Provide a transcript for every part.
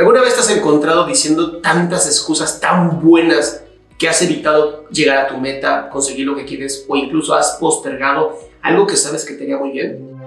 ¿Alguna vez te has encontrado diciendo tantas excusas tan buenas que has evitado llegar a tu meta, conseguir lo que quieres o incluso has postergado algo que sabes que te haría muy bien?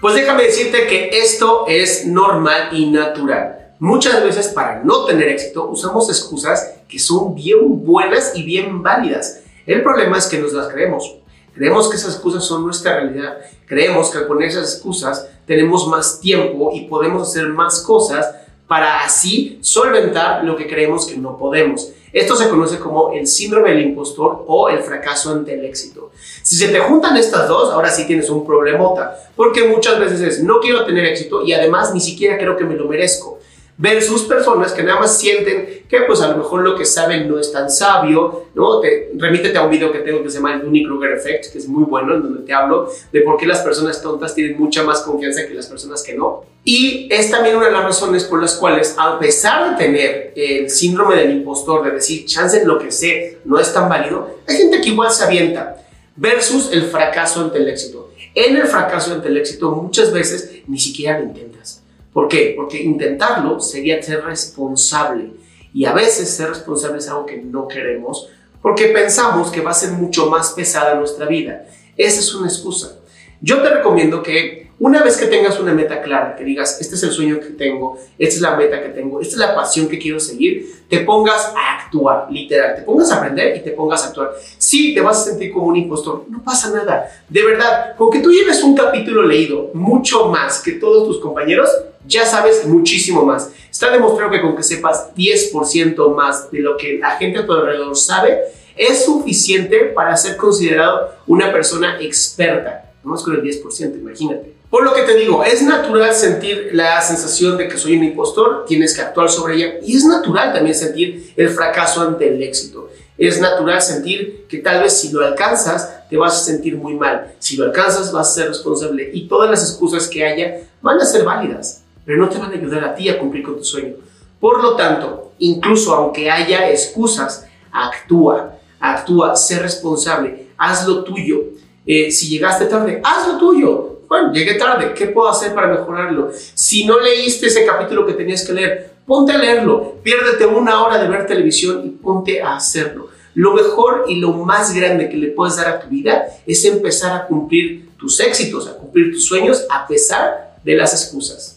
Pues déjame decirte que esto es normal y natural. Muchas veces para no tener éxito usamos excusas que son bien buenas y bien válidas. El problema es que nos las creemos. Creemos que esas excusas son nuestra realidad. Creemos que al poner esas excusas tenemos más tiempo y podemos hacer más cosas para así solventar lo que creemos que no podemos. Esto se conoce como el síndrome del impostor o el fracaso ante el éxito. Si se te juntan estas dos, ahora sí tienes un problemota, porque muchas veces es no quiero tener éxito y además ni siquiera creo que me lo merezco versus personas que nada más sienten que pues a lo mejor lo que saben no es tan sabio, ¿no? Te, remítete a un video que tengo que se llama el Dunning-Kruger Effect, que es muy bueno, en donde te hablo de por qué las personas tontas tienen mucha más confianza que las personas que no. Y es también una de las razones por las cuales, a pesar de tener el síndrome del impostor, de decir, chance en lo que sé no es tan válido, hay gente que igual se avienta, versus el fracaso ante el éxito. En el fracaso ante el éxito muchas veces ni siquiera lo intentas. ¿Por qué? Porque intentarlo sería ser responsable. Y a veces ser responsable es algo que no queremos porque pensamos que va a ser mucho más pesada nuestra vida. Esa es una excusa. Yo te recomiendo que una vez que tengas una meta clara, que digas, este es el sueño que tengo, esta es la meta que tengo, esta es la pasión que quiero seguir, te pongas a actuar, literal, te pongas a aprender y te pongas a actuar. Sí, te vas a sentir como un impostor, no pasa nada. De verdad, con que tú lleves un capítulo leído mucho más que todos tus compañeros, ya sabes muchísimo más. Está demostrado que con que sepas 10% más de lo que la gente a tu alrededor sabe, es suficiente para ser considerado una persona experta. Vamos con el 10%, imagínate. Por lo que te digo, es natural sentir la sensación de que soy un impostor, tienes que actuar sobre ella y es natural también sentir el fracaso ante el éxito. Es natural sentir que tal vez si lo alcanzas te vas a sentir muy mal. Si lo alcanzas vas a ser responsable y todas las excusas que haya van a ser válidas, pero no te van a ayudar a ti a cumplir con tu sueño. Por lo tanto, incluso aunque haya excusas, actúa, actúa, sé responsable, haz lo tuyo. Eh, si llegaste tarde, haz lo tuyo bueno, llegué tarde, ¿qué puedo hacer para mejorarlo? Si no leíste ese capítulo que tenías que leer, ponte a leerlo, piérdete una hora de ver televisión y ponte a hacerlo. Lo mejor y lo más grande que le puedes dar a tu vida es empezar a cumplir tus éxitos, a cumplir tus sueños a pesar de las excusas.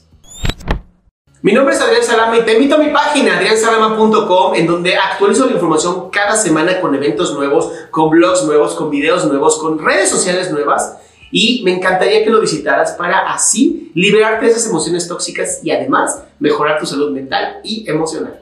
Mi nombre es Adrián Salama y te invito a mi página adriansalama.com en donde actualizo la información cada semana con eventos nuevos, con blogs nuevos, con videos nuevos, con redes sociales nuevas y me encantaría que lo visitaras para así liberarte de esas emociones tóxicas y además mejorar tu salud mental y emocional.